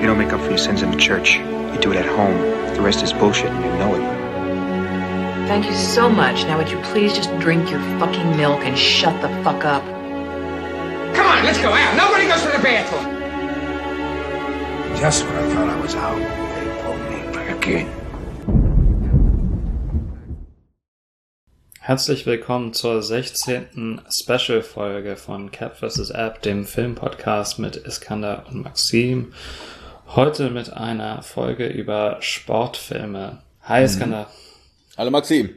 You don't make up for your sins in the church. You do it at home. The rest is bullshit and you know it. Thank you so much. Now would you please just drink your fucking milk and shut the fuck up? Come on, let's go out. Nobody goes to the bathroom. Just when I thought I was out, they pulled me back again. Herzlich willkommen zur 16. Special-Folge von Cap vs. App, dem Filmpodcast mit Iskander und Maxim. Heute mit einer Folge über Sportfilme. Hi Iskander. Hallo Maxim.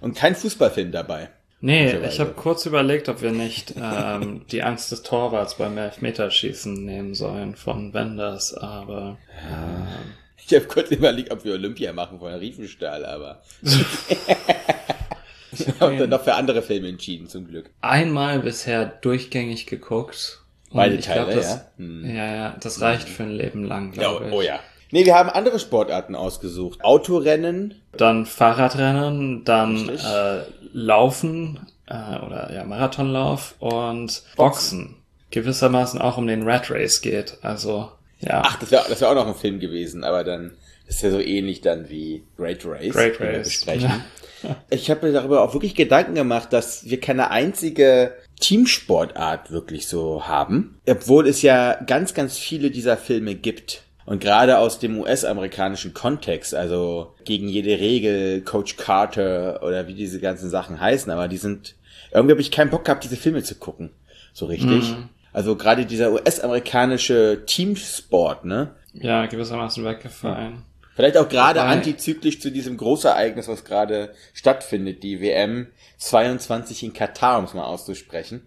Und kein Fußballfilm dabei. Nee, ich habe kurz überlegt, ob wir nicht ähm, die Angst des Torwarts beim Elfmeterschießen nehmen sollen von Wenders, aber ähm, Ich habe kurz überlegt, ob wir Olympia machen von Riefenstahl, aber ich habe dann noch für andere Filme entschieden, zum Glück. einmal bisher durchgängig geguckt. Beide ich glaub, Teile, das, ja? Hm. Ja, ja, das reicht für ein Leben lang, Ja, glaube ich. oh ja. Nee, wir haben andere Sportarten ausgesucht. Autorennen, Dann Fahrradrennen, dann äh, Laufen äh, oder ja Marathonlauf und Boxen. Gewissermaßen auch um den Rat Race geht. Also ja, ach, das wäre das wär auch noch ein Film gewesen, aber dann ist ja so ähnlich dann wie Great Race, Great Race. besprechen. Ich habe mir darüber auch wirklich Gedanken gemacht, dass wir keine einzige Teamsportart wirklich so haben, obwohl es ja ganz, ganz viele dieser Filme gibt. Und gerade aus dem US-amerikanischen Kontext, also gegen jede Regel, Coach Carter oder wie diese ganzen Sachen heißen, aber die sind, irgendwie habe ich keinen Bock gehabt, diese Filme zu gucken. So richtig. Also gerade dieser US-amerikanische Teamsport, ne? ja gewissermaßen weggefallen. Vielleicht auch gerade antizyklisch zu diesem Großereignis, was gerade stattfindet, die WM 22 in Katar, um es mal auszusprechen.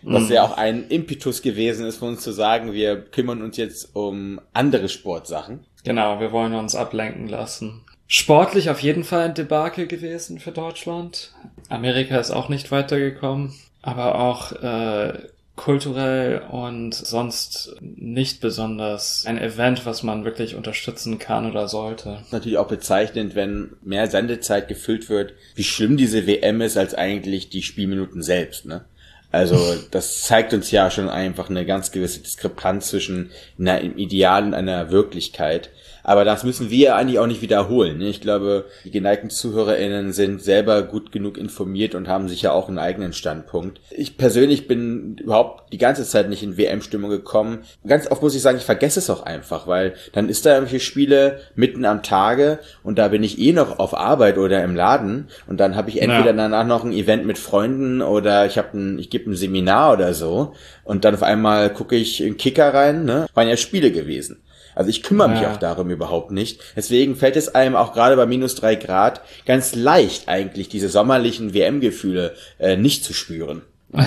Was ja auch ein Impetus gewesen ist, von uns zu sagen, wir kümmern uns jetzt um andere Sportsachen. Genau, wir wollen uns ablenken lassen. Sportlich auf jeden Fall ein Debakel gewesen für Deutschland. Amerika ist auch nicht weitergekommen, aber auch äh, kulturell und sonst nicht besonders ein Event, was man wirklich unterstützen kann oder sollte. Natürlich auch bezeichnend, wenn mehr Sendezeit gefüllt wird, wie schlimm diese WM ist, als eigentlich die Spielminuten selbst, ne? Also, das zeigt uns ja schon einfach eine ganz gewisse Diskrepanz zwischen einer, im Ideal und einer Wirklichkeit. Aber das müssen wir eigentlich auch nicht wiederholen. Ne? Ich glaube, die geneigten ZuhörerInnen sind selber gut genug informiert und haben sicher auch einen eigenen Standpunkt. Ich persönlich bin überhaupt die ganze Zeit nicht in WM-Stimmung gekommen. Ganz oft muss ich sagen, ich vergesse es auch einfach, weil dann ist da irgendwelche Spiele mitten am Tage und da bin ich eh noch auf Arbeit oder im Laden und dann habe ich entweder Ja. danach noch ein Event mit Freunden oder ich habe ein, ich gebe ein Seminar oder so und dann auf einmal gucke ich in Kicker rein, ne? Waren ja Spiele gewesen. Also ich kümmere mich Ja. auch darum überhaupt nicht. Deswegen fällt es einem auch gerade bei minus drei Grad ganz leicht eigentlich diese sommerlichen WM-Gefühle äh, nicht zu spüren.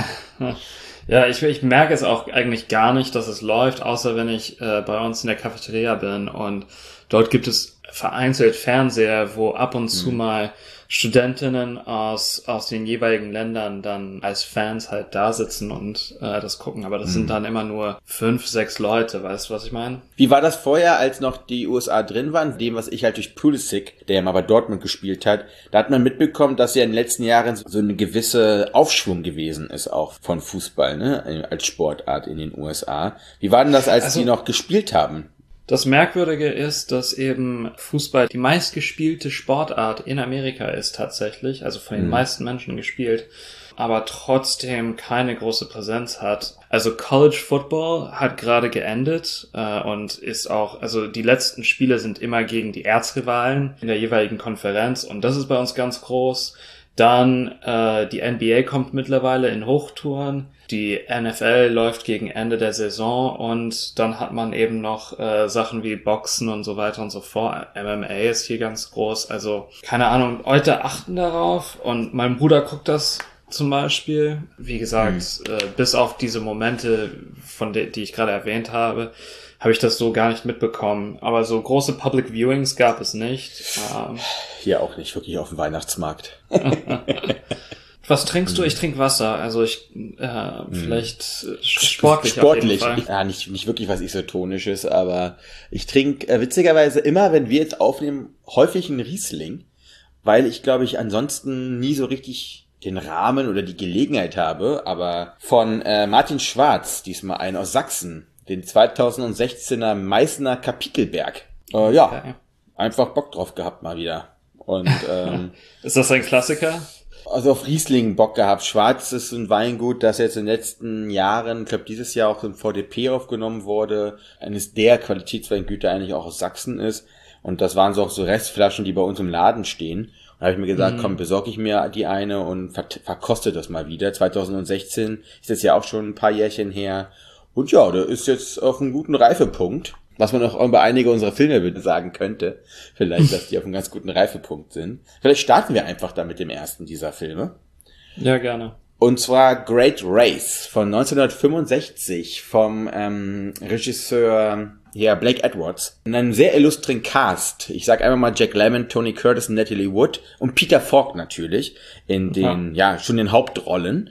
Ja, ich, ich merke es auch eigentlich gar nicht, dass es läuft, außer wenn ich äh, bei uns in der Cafeteria bin und dort gibt es vereinzelt Fernseher, wo ab und zu mal Studentinnen aus, aus den jeweiligen Ländern dann als Fans halt da sitzen und äh, das gucken. Aber das sind dann immer nur fünf, sechs Leute, weißt du, was ich meine? Wie war das vorher, als noch die USA drin waren? Dem, was ich halt durch Pulisic, der ja mal bei Dortmund gespielt hat, da hat man mitbekommen, dass ja in den letzten Jahren so eine gewisse Aufschwung gewesen ist, auch von Fußball, ne, als Sportart in den USA. Wie war denn das, als Also- die noch gespielt haben? Das Merkwürdige ist, dass eben Fußball die meistgespielte Sportart in Amerika ist tatsächlich, also von den meisten Menschen gespielt, aber trotzdem keine große Präsenz hat. Also College Football hat gerade geendet äh, und ist auch, also die letzten Spiele sind immer gegen die Erzrivalen in der jeweiligen Konferenz und das ist bei uns ganz groß. Dann äh, die NBA kommt mittlerweile in Hochtouren. Die NFL läuft gegen Ende der Saison und dann hat man eben noch äh, Sachen wie Boxen und so weiter und so fort. MMA ist hier ganz groß. Also keine Ahnung, Leute achten darauf und mein Bruder guckt das zum Beispiel. Wie gesagt, äh, bis auf diese Momente, von de die ich gerade erwähnt habe, habe ich das so gar nicht mitbekommen. Aber so große Public Viewings gab es nicht. Ähm, Hier auch nicht wirklich auf dem Weihnachtsmarkt. Was trinkst du? Ich trinke Wasser. Also ich äh, vielleicht äh, sportlich. Sportlich. Ja, nicht, nicht wirklich was Isotonisches, aber ich trinke äh, witzigerweise immer, wenn wir jetzt aufnehmen, häufig einen Riesling, weil ich glaube ich ansonsten nie so richtig den Rahmen oder die Gelegenheit habe, aber von äh, Martin Schwarz, diesmal ein aus Sachsen, den 2016er Meißner Kapitelberg. Äh, ja, Okay. einfach Bock drauf gehabt mal wieder. Und ähm, Ist das ein Klassiker? also auf Riesling Bock gehabt. Schwarz ist ein Weingut, das jetzt in den letzten Jahren, ich glaube dieses Jahr auch im VDP aufgenommen wurde, eines der Qualitätsweingüter eigentlich auch aus Sachsen ist. Und das waren so auch so Restflaschen, die bei uns im Laden stehen. Und da habe ich mir gesagt, komm, besorge ich mir die eine und ver verkoste das mal wieder. 2016 ist jetzt ja auch schon ein paar Jährchen her. Und ja, der ist jetzt auf einem guten Reifepunkt. Was man auch über einige unserer Filme sagen könnte. Vielleicht, dass die auf einem ganz guten Reifepunkt sind. Vielleicht starten wir einfach da mit dem ersten dieser Filme. Ja, gerne. Und zwar Great Race von 1965 vom ähm, Regisseur ja, Blake Edwards. In einem sehr illustren Cast. Ich sag einfach mal Jack Lemmon, Tony Curtis, Natalie Wood und Peter Falk natürlich in den, ja, schon den Hauptrollen.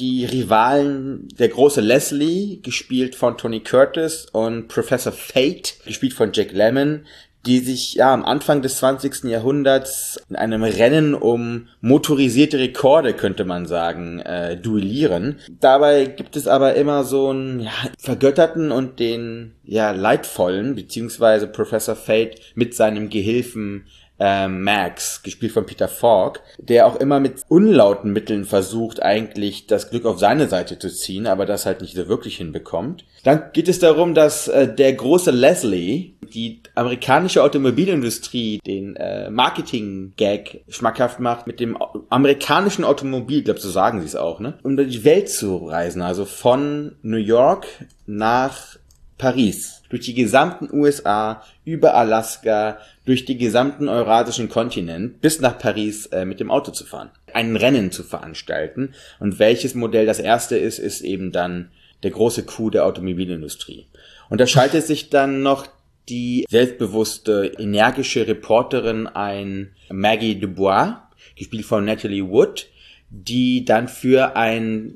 Die Rivalen, der große Leslie, gespielt von Tony Curtis und Professor Fate, gespielt von Jack Lemmon, die sich ja am Anfang des 20. Jahrhunderts in einem Rennen um motorisierte Rekorde, könnte man sagen, äh, duellieren. Dabei gibt es aber immer so einen ja, vergötterten und den ja leidvollen, beziehungsweise Professor Fate mit seinem Gehilfen äh, Max, gespielt von Peter Falk, der auch immer mit unlauten Mitteln versucht, eigentlich das Glück auf seine Seite zu ziehen, aber das halt nicht so wirklich hinbekommt. Dann geht es darum, dass äh, der große Leslie die amerikanische Automobilindustrie den äh, Marketing-Gag schmackhaft macht mit dem amerikanischen Automobil, glaube, so sagen sie es auch, ne? Um die Welt zu reisen, also von New York nach Paris, durch die gesamten USA, über Alaska, durch den gesamten eurasischen Kontinent bis nach Paris äh, mit dem Auto zu fahren, ein Rennen zu veranstalten. Und welches Modell das erste ist, ist eben dann der große Coup der Automobilindustrie. Und da schaltet sich dann noch die selbstbewusste, energische Reporterin ein Maggie Dubois, gespielt von Natalie Wood, die dann für ein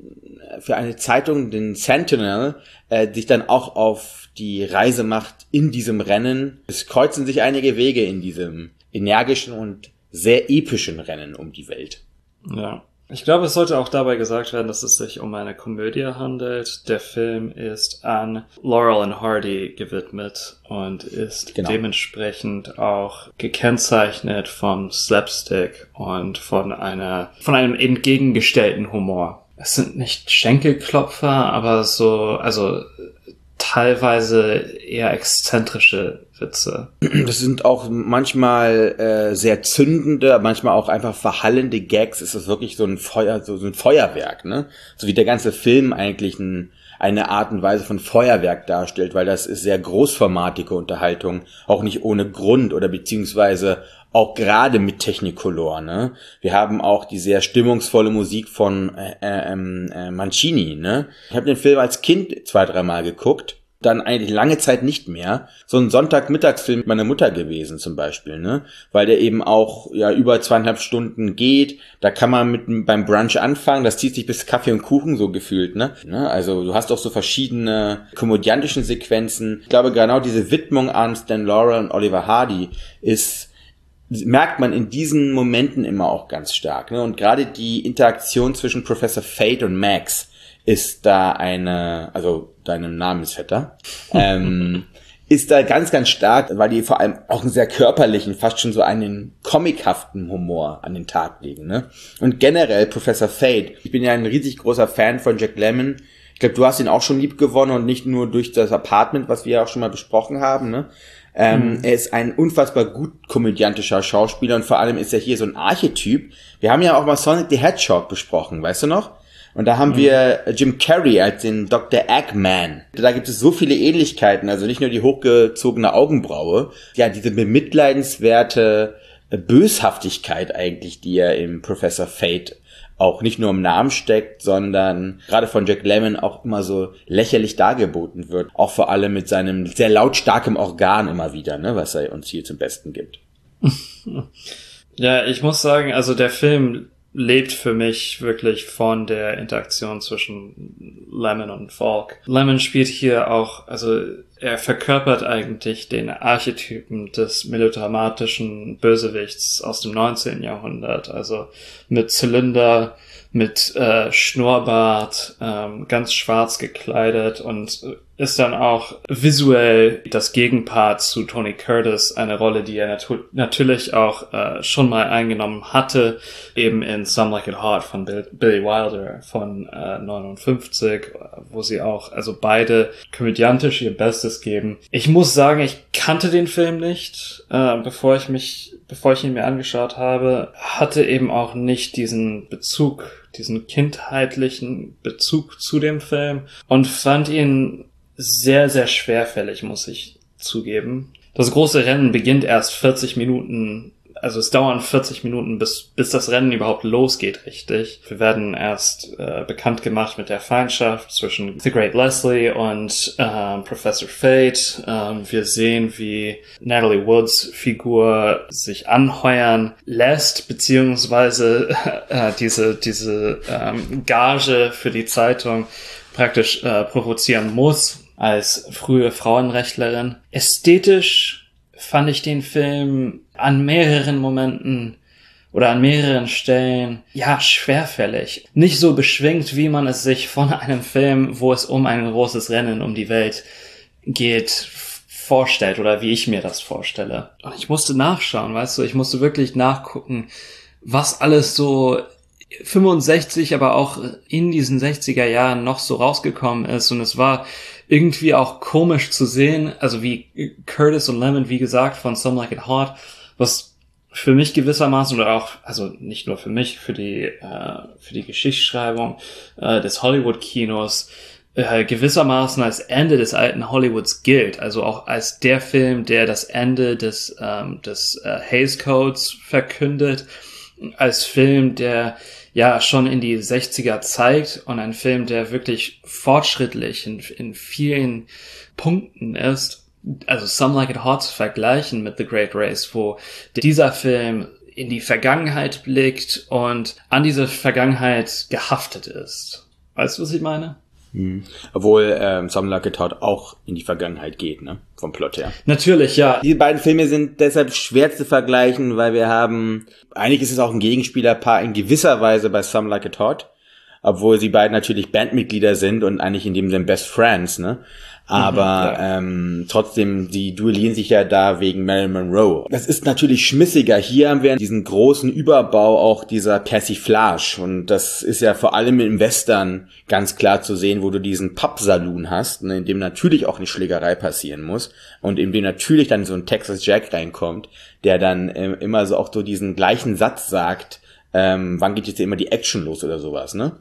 für eine Zeitung, den Sentinel, äh, sich dann auch auf die Reise macht in diesem Rennen. Es kreuzen sich einige Wege in diesem energischen und sehr epischen Rennen um die Welt. Ja. Ich glaube, es sollte auch dabei gesagt werden, dass es sich um eine Komödie handelt. Der Film ist an Laurel and Hardy gewidmet und ist Genau. dementsprechend auch gekennzeichnet von Slapstick und von einer, von einem entgegengestellten Humor. Es sind nicht Schenkelklopfer, aber so, also teilweise eher exzentrische Witze. Das sind auch manchmal äh, sehr zündende, manchmal auch einfach verhallende Gags. Es ist wirklich so ein Feuer, so, so ein Feuerwerk, ne? So wie der ganze Film eigentlich ein, eine Art und Weise von Feuerwerk darstellt, weil das ist sehr großformatige Unterhaltung, auch nicht ohne Grund oder beziehungsweise auch gerade mit Technicolor, ne? Wir haben auch die sehr stimmungsvolle Musik von äh, äh, ähm, äh, Mancini, ne? Ich habe den Film als Kind zwei, dreimal geguckt dann eigentlich lange Zeit nicht mehr. So ein Sonntagmittagsfilm mit meiner Mutter gewesen zum Beispiel, ne? Weil der eben auch ja über zweieinhalb Stunden geht. Da kann man mit beim Brunch anfangen. Das zieht sich bis Kaffee und Kuchen so gefühlt, ne? ne? Also du hast auch so verschiedene komödiantischen Sequenzen. Ich glaube genau diese Widmung an Stan Laurel und Oliver Hardy ist merkt man in diesen Momenten immer auch ganz stark. Ne? Und gerade die Interaktion zwischen Professor Fate und Max ist da eine, also deinem Namensvetter, ähm, ist da ganz, ganz stark, weil die vor allem auch einen sehr körperlichen, fast schon so einen comichaften Humor an den Tag legen. Ne? Und generell Professor Fate, ich bin ja ein riesig großer Fan von Jack Lemmon. Ich glaube, du hast ihn auch schon lieb gewonnen und nicht nur durch das Apartment, was wir ja auch schon mal besprochen haben. Ne? Ähm, Er ist ein unfassbar gut komödiantischer Schauspieler und vor allem ist er hier so ein Archetyp. Wir haben ja auch mal Sonic the Hedgehog besprochen, weißt du noch? Und da haben wir Jim Carrey als den Dr. Eggman. Da gibt es so viele Ähnlichkeiten, also nicht nur die hochgezogene Augenbraue, ja, diese bemitleidenswerte Böshaftigkeit eigentlich, die er im Professor Fate auch nicht nur im Namen steckt, sondern gerade von Jack Lemmon auch immer so lächerlich dargeboten wird. Auch vor allem mit seinem sehr lautstarkem Organ immer wieder, ne, was er uns hier zum Besten gibt. Ja, ich muss sagen, also der Film lebt für mich wirklich von der Interaktion zwischen Lemon und Falk. Lemon spielt hier auch, also er verkörpert eigentlich den Archetypen des melodramatischen Bösewichts aus dem 19. Jahrhundert. Also mit Zylinder, mit äh, Schnurrbart, ähm, ganz schwarz gekleidet und äh, ist dann auch visuell das Gegenpart zu Tony Curtis, eine Rolle, die er natu natürlich auch äh, schon mal eingenommen hatte, eben in Some Like It Hard von Bill Billy Wilder von äh, 59, wo sie auch, also beide komödiantisch ihr Bestes geben. Ich muss sagen, ich kannte den Film nicht, äh, bevor ich mich, bevor ich ihn mir angeschaut habe, hatte eben auch nicht diesen Bezug diesen kindheitlichen Bezug zu dem Film und fand ihn sehr, sehr schwerfällig, muss ich zugeben. Das große Rennen beginnt erst 40 Minuten, also es dauern 40 Minuten, bis, bis das Rennen überhaupt losgeht, richtig. Wir werden erst äh, bekannt gemacht mit der Feindschaft zwischen The Great Leslie und äh, Professor Fate. Ähm, wir sehen, wie Natalie Woods Figur sich anheuern lässt, beziehungsweise äh, diese, diese ähm, Gage für die Zeitung praktisch äh, provozieren muss als frühe Frauenrechtlerin. Ästhetisch fand ich den Film an mehreren Momenten oder an mehreren Stellen, ja, schwerfällig. Nicht so beschwingt, wie man es sich von einem Film, wo es um ein großes Rennen um die Welt geht, vorstellt oder wie ich mir das vorstelle. Und ich musste nachschauen, weißt du, ich musste wirklich nachgucken, was alles so 65, aber auch in diesen 60er Jahren noch so rausgekommen ist. Und es war irgendwie auch komisch zu sehen, also wie Curtis und Lemon, wie gesagt, von Some Like It Hot, was für mich gewissermaßen oder auch, also nicht nur für mich, für die, äh, für die Geschichtsschreibung äh, des Hollywood-Kinos äh, gewissermaßen als Ende des alten Hollywoods gilt, also auch als der Film, der das Ende des, ähm, des äh, Hays Codes verkündet, als Film, der ja schon in die 60er zeigt und ein Film, der wirklich fortschrittlich in, in vielen Punkten ist. Also Some Like It Hot zu vergleichen mit The Great Race, wo dieser Film in die Vergangenheit blickt und an diese Vergangenheit gehaftet ist. Weißt du, was ich meine? Mhm. Obwohl ähm, Some Like It Hot auch in die Vergangenheit geht, ne? Vom Plot her. Natürlich, ja. Diese beiden Filme sind deshalb schwer zu vergleichen, weil wir haben, eigentlich ist es auch ein Gegenspielerpaar in gewisser Weise bei Some Like It Hot, obwohl sie beiden natürlich Bandmitglieder sind und eigentlich in dem Sinne Best Friends, ne? Aber mhm, ja. ähm, trotzdem, die duellieren sich ja da wegen Marilyn Monroe. Das ist natürlich schmissiger. Hier haben wir diesen großen Überbau auch dieser Persiflage und das ist ja vor allem im Western ganz klar zu sehen, wo du diesen Pappsaloon hast, ne, in dem natürlich auch eine Schlägerei passieren muss und in dem natürlich dann so ein Texas Jack reinkommt, der dann äh, immer so auch so diesen gleichen Satz sagt, ähm, wann geht jetzt immer die Action los oder sowas, ne?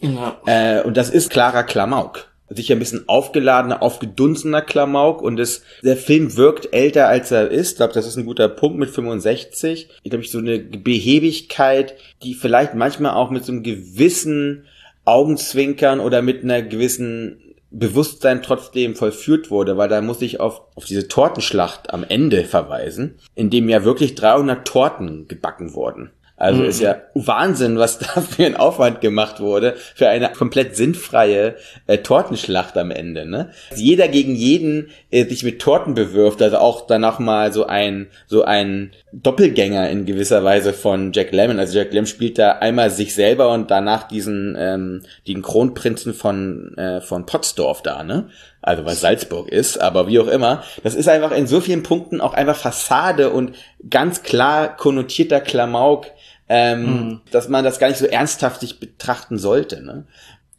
Ja. Äh, und das ist klarer Klamauk sicher ein bisschen aufgeladener, aufgedunsener Klamauk und es, der Film wirkt älter als er ist. Ich glaube, das ist ein guter Punkt mit 65. Ich glaube, so eine Behebigkeit, die vielleicht manchmal auch mit so einem gewissen Augenzwinkern oder mit einer gewissen Bewusstsein trotzdem vollführt wurde, weil da muss ich auf, auf diese Tortenschlacht am Ende verweisen, in dem ja wirklich 300 Torten gebacken wurden. Also mhm. ist ja Wahnsinn, was da für ein Aufwand gemacht wurde für eine komplett sinnfreie äh, Tortenschlacht am Ende. Ne? Jeder gegen jeden äh, sich mit Torten bewirft, also auch danach mal so ein so ein Doppelgänger in gewisser Weise von Jack Lemmon. Also Jack Lemmon spielt da einmal sich selber und danach diesen ähm, den Kronprinzen von äh, von Pottsdorf da, ne? Also was Salzburg ist, aber wie auch immer. Das ist einfach in so vielen Punkten auch einfach Fassade und ganz klar konnotierter Klamauk ähm, mhm. dass man das gar nicht so ernsthaft sich betrachten sollte. Ne?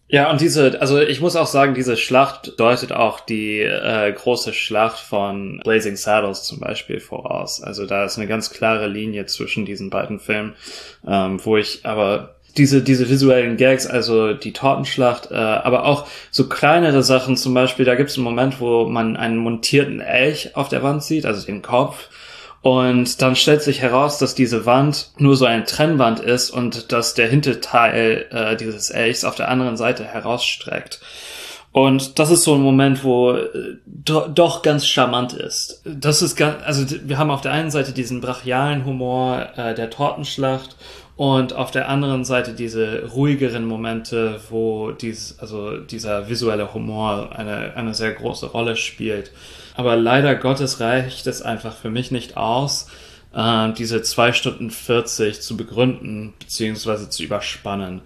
Ja, und diese, also ich muss auch sagen, diese Schlacht deutet auch die äh, große Schlacht von Blazing Saddles zum Beispiel voraus. Also da ist eine ganz klare Linie zwischen diesen beiden Filmen, ähm, wo ich aber diese, diese visuellen Gags, also die Tortenschlacht, äh, aber auch so kleinere Sachen, zum Beispiel, da gibt es einen Moment, wo man einen montierten Elch auf der Wand sieht, also den Kopf, und dann stellt sich heraus, dass diese Wand nur so eine Trennwand ist und dass der Hinterteil äh, dieses Elchs auf der anderen Seite herausstreckt. Und das ist so ein Moment, wo äh, do, doch ganz charmant ist. Das ist ganz, also wir haben auf der einen Seite diesen brachialen Humor äh, der Tortenschlacht und auf der anderen Seite diese ruhigeren Momente, wo dies, also dieser visuelle Humor eine, eine sehr große Rolle spielt. Aber leider Gottes reicht es einfach für mich nicht aus, äh, diese zwei Stunden 40 zu begründen beziehungsweise zu überspannen.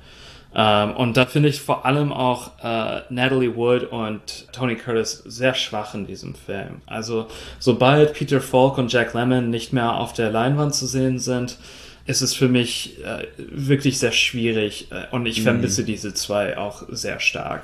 Ähm, und da finde ich vor allem auch äh, Natalie Wood und Tony Curtis sehr schwach in diesem Film. Also sobald Peter Falk und Jack Lemmon nicht mehr auf der Leinwand zu sehen sind, ist es für mich äh, wirklich sehr schwierig äh, und ich vermisse mhm. diese zwei auch sehr stark.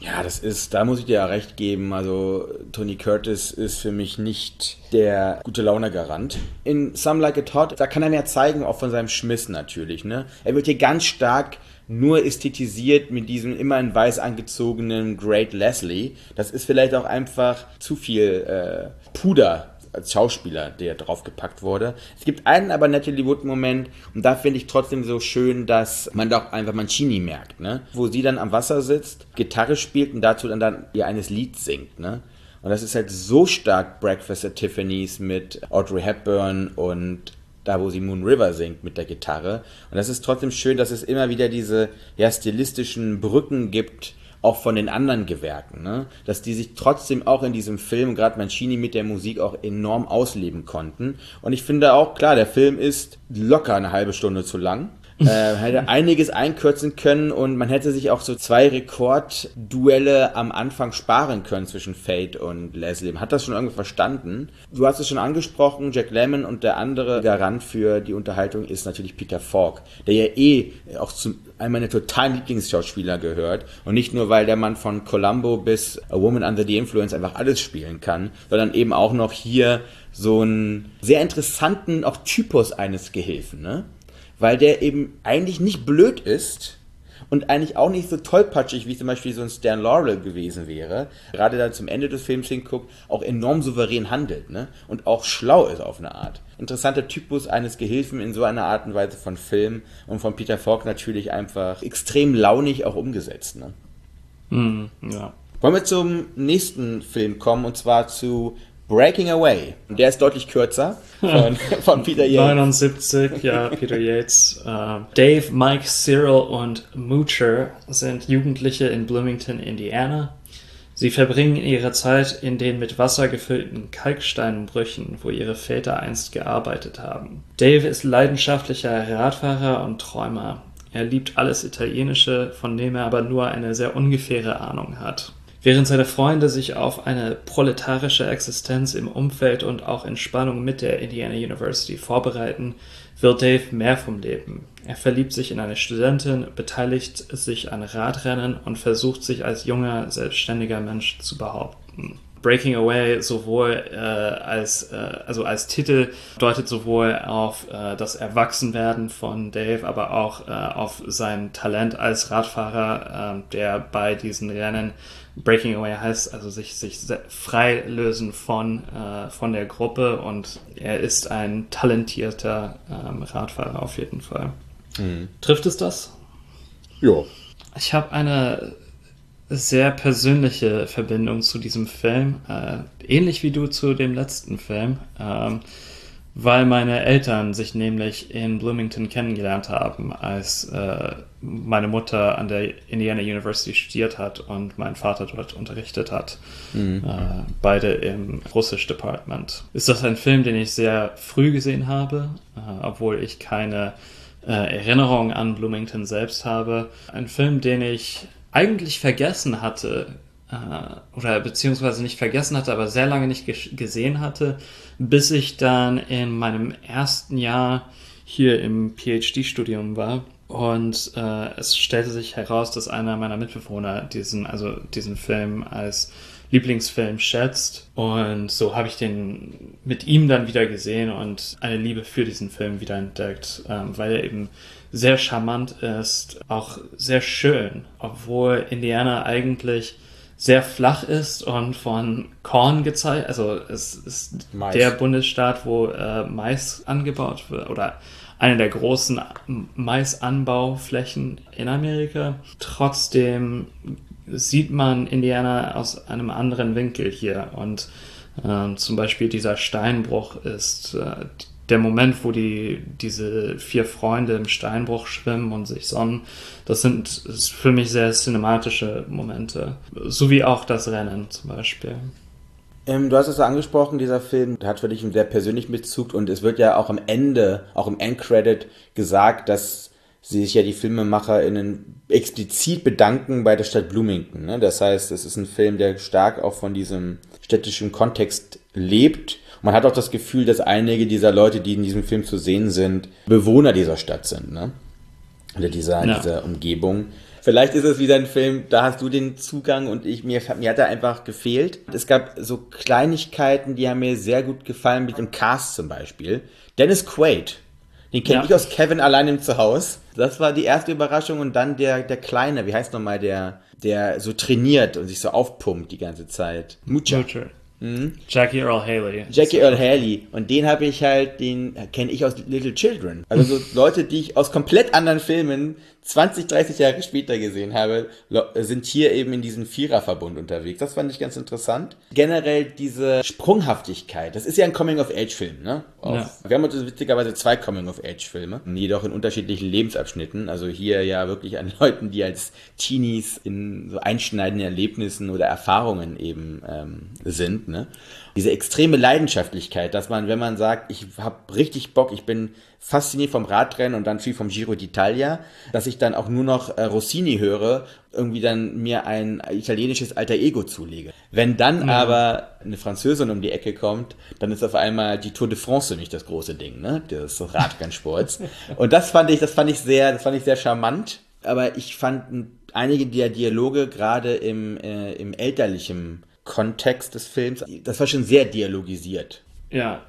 Ja, das ist, da muss ich dir ja recht geben. Also Tony Curtis ist für mich nicht der gute Laune-Garant. In Some Like It Hot, da kann er mehr zeigen, auch von seinem Schmiss natürlich. Ne? Er wird hier ganz stark nur ästhetisiert mit diesem immer in weiß angezogenen Great Leslie. Das ist vielleicht auch einfach zu viel äh, Puder als Schauspieler, der draufgepackt wurde. Es gibt einen aber Natalie Wood-Moment und da finde ich trotzdem so schön, dass man doch einfach Mancini merkt, ne? Wo sie dann am Wasser sitzt, Gitarre spielt und dazu dann, dann ihr eines Lied singt, ne? Und das ist halt so stark Breakfast at Tiffany's mit Audrey Hepburn und da, wo sie Moon River singt mit der Gitarre. Und das ist trotzdem schön, dass es immer wieder diese ja, stilistischen Brücken gibt, auch von den anderen Gewerken, ne? dass die sich trotzdem auch in diesem Film, gerade Mancini mit der Musik auch enorm ausleben konnten. Und ich finde auch, klar, der Film ist locker eine halbe Stunde zu lang äh, hätte einiges einkürzen können und man hätte sich auch so zwei Rekordduelle am Anfang sparen können zwischen Fate und Leslie. Man hat das schon irgendwie verstanden. Du hast es schon angesprochen, Jack Lemmon und der andere Garant für die Unterhaltung ist natürlich Peter Falk, der ja eh auch zu einem meiner totalen Lieblingsschauspieler gehört und nicht nur, weil der Mann von Columbo bis A Woman Under the Influence einfach alles spielen kann, sondern eben auch noch hier so einen sehr interessanten auch Typus eines Gehilfen, ne? weil der eben eigentlich nicht blöd ist und eigentlich auch nicht so tollpatschig, wie zum Beispiel so ein Stan Laurel gewesen wäre, gerade dann zum Ende des Films hinguckt, auch enorm souverän handelt ne? und auch schlau ist auf eine Art. Interessanter Typus eines Gehilfen in so einer Art und Weise von Film und von Peter Falk natürlich einfach extrem launig auch umgesetzt. Ne? Mm, ja. Wollen wir zum nächsten Film kommen und zwar zu Breaking Away. Der ist deutlich kürzer von, von Peter Yates. 79, ja, Peter Yates. Uh, Dave, Mike, Cyril und Moocher sind Jugendliche in Bloomington, Indiana. Sie verbringen ihre Zeit in den mit Wasser gefüllten Kalksteinbrüchen, wo ihre Väter einst gearbeitet haben. Dave ist leidenschaftlicher Radfahrer und Träumer. Er liebt alles Italienische, von dem er aber nur eine sehr ungefähre Ahnung hat. Während seine Freunde sich auf eine proletarische Existenz im Umfeld und auch in Spannung mit der Indiana University vorbereiten, wird Dave mehr vom Leben. Er verliebt sich in eine Studentin, beteiligt sich an Radrennen und versucht sich als junger, selbstständiger Mensch zu behaupten. Breaking Away sowohl äh, als äh, also als Titel deutet sowohl auf äh, das Erwachsenwerden von Dave, aber auch äh, auf sein Talent als Radfahrer, äh, der bei diesen Rennen Breaking Away heißt also sich, sich frei lösen von, äh, von der Gruppe und er ist ein talentierter ähm, Radfahrer auf jeden Fall. Mhm. Trifft es das? Ja. Ich habe eine sehr persönliche Verbindung zu diesem Film, äh, ähnlich wie du zu dem letzten Film. Ähm, weil meine Eltern sich nämlich in Bloomington kennengelernt haben, als äh, meine Mutter an der Indiana University studiert hat und mein Vater dort unterrichtet hat. Mhm. Äh, beide im Russisch Department. Ist das ein Film, den ich sehr früh gesehen habe, äh, obwohl ich keine äh, Erinnerung an Bloomington selbst habe. Ein Film, den ich eigentlich vergessen hatte, äh, oder beziehungsweise nicht vergessen hatte, aber sehr lange nicht gesehen hatte, bis ich dann in meinem ersten Jahr hier im PhD-Studium war. Und äh, es stellte sich heraus, dass einer meiner Mitbewohner diesen, also diesen Film als Lieblingsfilm schätzt. Und so habe ich den mit ihm dann wieder gesehen und eine Liebe für diesen Film wieder entdeckt, ähm, weil er eben sehr charmant ist, auch sehr schön, obwohl Indiana eigentlich sehr flach ist und von Korn gezeigt. Also es ist Mais. der Bundesstaat, wo äh, Mais angebaut wird oder eine der großen Maisanbauflächen in Amerika. Trotzdem sieht man Indiana aus einem anderen Winkel hier und äh, zum Beispiel dieser Steinbruch ist äh, der Moment, wo die, diese vier Freunde im Steinbruch schwimmen und sich sonnen, das sind für mich sehr cinematische Momente. So wie auch das Rennen zum Beispiel. Ähm, du hast es ja angesprochen, dieser Film hat für dich einen sehr persönlichen Bezug und es wird ja auch am Ende, auch im Endcredit gesagt, dass sich ja die FilmemacherInnen explizit bedanken bei der Stadt Bloomington. Ne? Das heißt, es ist ein Film, der stark auch von diesem städtischen Kontext lebt. Man hat auch das Gefühl, dass einige dieser Leute, die in diesem Film zu sehen sind, Bewohner dieser Stadt sind, ne? Oder dieser, ja. dieser Umgebung. Vielleicht ist es wieder ein Film, da hast du den Zugang und ich, mir, mir hat er einfach gefehlt. Es gab so Kleinigkeiten, die haben mir sehr gut gefallen, mit dem Cast zum Beispiel. Dennis Quaid, den kenne ja. ich aus Kevin allein im Zuhause. Das war die erste Überraschung und dann der, der Kleine, wie heißt nochmal der, der so trainiert und sich so aufpumpt die ganze Zeit. Mucha. Mucha. Mhm. Jackie Earl Haley. Jackie Earl Haley. Und den habe ich halt, den kenne ich aus Little Children. Also so Leute, die ich aus komplett anderen Filmen 20, 30 Jahre später gesehen habe, sind hier eben in diesem Viererverbund unterwegs. Das fand ich ganz interessant. Generell diese Sprunghaftigkeit. Das ist ja ein Coming-of-Age-Film, ne? Ja. Wir haben uns witzigerweise zwei Coming-of-Age-Filme, jedoch in unterschiedlichen Lebensabschnitten. Also hier ja wirklich an Leuten, die als Teenies in so einschneidenden Erlebnissen oder Erfahrungen eben ähm, sind, ne? Diese extreme Leidenschaftlichkeit, dass man, wenn man sagt, ich habe richtig Bock, ich bin fasziniert vom Radrennen und dann viel vom Giro d'Italia, dass ich dann auch nur noch äh, Rossini höre, irgendwie dann mir ein italienisches alter Ego zulege. Wenn dann ja. aber eine Französin um die Ecke kommt, dann ist auf einmal die Tour de France nicht das große Ding, ne, des Radrennsports. und das fand ich, das fand ich sehr, das fand ich sehr charmant. Aber ich fand einige der Dialoge gerade im, äh, im elterlichen Kontext des Films, das war schon sehr dialogisiert. Ja,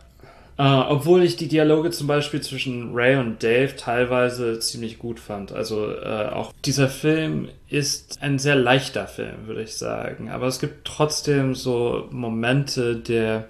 Uh, obwohl ich die Dialoge zum Beispiel zwischen Ray und Dave teilweise ziemlich gut fand. Also uh, auch dieser Film ist ein sehr leichter Film, würde ich sagen. Aber es gibt trotzdem so Momente der...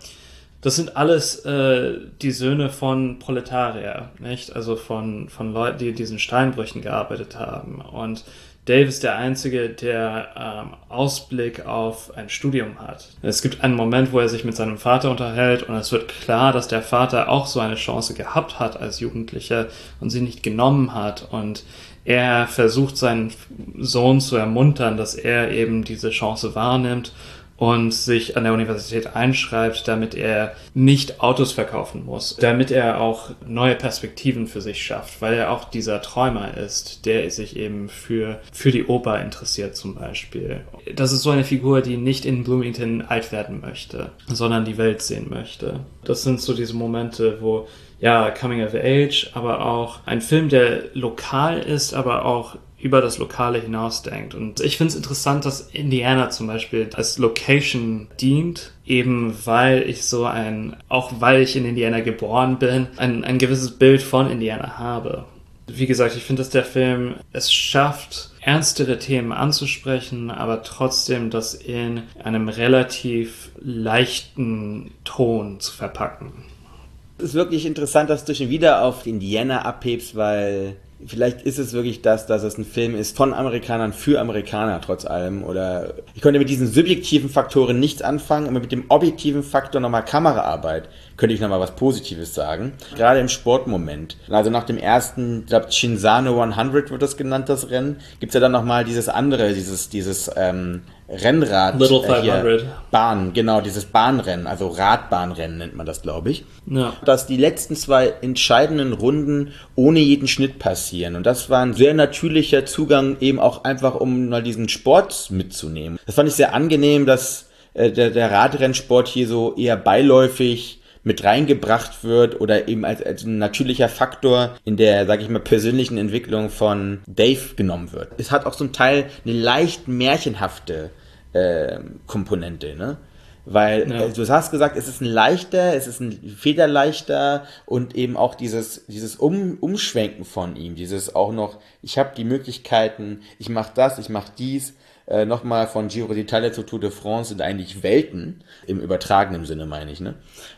Das sind alles uh, die Söhne von Proletarier, nicht? Also von, von Leuten, die in diesen Steinbrüchen gearbeitet haben. Und Dave ist der Einzige, der ähm, Ausblick auf ein Studium hat. Es gibt einen Moment, wo er sich mit seinem Vater unterhält und es wird klar, dass der Vater auch so eine Chance gehabt hat als Jugendlicher und sie nicht genommen hat. Und er versucht seinen Sohn zu ermuntern, dass er eben diese Chance wahrnimmt und sich an der Universität einschreibt, damit er nicht Autos verkaufen muss, damit er auch neue Perspektiven für sich schafft, weil er auch dieser Träumer ist, der sich eben für, für die Oper interessiert zum Beispiel. Das ist so eine Figur, die nicht in Bloomington alt werden möchte, sondern die Welt sehen möchte. Das sind so diese Momente, wo ja, Coming of Age, aber auch ein Film, der lokal ist, aber auch über das Lokale hinausdenkt. Und ich finde es interessant, dass Indiana zum Beispiel als Location dient, eben weil ich so ein, auch weil ich in Indiana geboren bin, ein, ein gewisses Bild von Indiana habe. Wie gesagt, ich finde, dass der Film es schafft, ernstere Themen anzusprechen, aber trotzdem das in einem relativ leichten Ton zu verpacken. Es ist wirklich interessant, dass du schon wieder auf Indiana abhebst, weil vielleicht ist es wirklich das, dass es ein Film ist von Amerikanern für Amerikaner trotz allem. Oder ich konnte mit diesen subjektiven Faktoren nichts anfangen, aber mit dem objektiven Faktor nochmal Kameraarbeit könnte ich nochmal was Positives sagen. Gerade im Sportmoment. Also nach dem ersten, ich glaube, Chinsano 100 wird das genannt, das Rennen, gibt's ja dann nochmal dieses andere, dieses, dieses ähm, Rennrad. Little 500. Äh, Bahn, genau, dieses Bahnrennen, also Radbahnrennen nennt man das, glaube ich. Ja. Dass die letzten zwei entscheidenden Runden ohne jeden Schnitt passieren. Und das war ein sehr natürlicher Zugang, eben auch einfach, um mal diesen Sport mitzunehmen. Das fand ich sehr angenehm, dass äh, der, der Radrennsport hier so eher beiläufig mit reingebracht wird oder eben als, als ein natürlicher Faktor in der, sag ich mal, persönlichen Entwicklung von Dave genommen wird. Es hat auch zum Teil eine leicht märchenhafte äh, Komponente, ne? Weil ja. äh, du hast gesagt, es ist ein leichter, es ist ein federleichter und eben auch dieses, dieses um, Umschwenken von ihm, dieses auch noch, ich habe die Möglichkeiten, ich mache das, ich mache dies, äh, nochmal von Giro d'Italia zu Tour de France sind eigentlich Welten, im übertragenen Sinne meine ich, ne?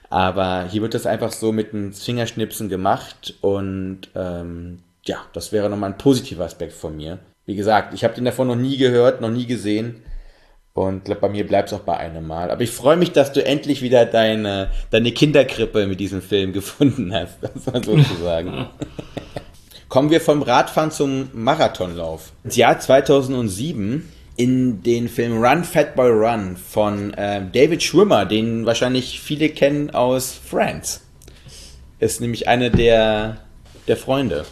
Aber hier wird das einfach so mit einem Fingerschnipsen gemacht und ähm, ja, das wäre nochmal ein positiver Aspekt von mir. Wie gesagt, ich habe den davon noch nie gehört, noch nie gesehen und glaub, bei mir bleibt es auch bei einem Mal. Aber ich freue mich, dass du endlich wieder deine, deine Kinderkrippe mit diesem Film gefunden hast, das war sozusagen. Kommen wir vom Radfahren zum Marathonlauf. Ins Jahr 2007 in den Film Run Fat Boy Run von äh, David Schwimmer, den wahrscheinlich viele kennen aus Friends. Ist nämlich eine der, der Freunde.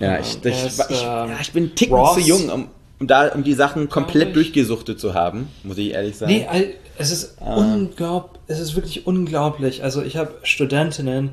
Ja, ich, er ich, ich, ähm, ja, ich bin ein Ticken Ross. zu jung, um, um da, um die Sachen komplett durchgesuchtet zu haben, muss ich ehrlich sagen. Nee, es ist unglaublich, es ist wirklich unglaublich. Also ich habe Studentinnen,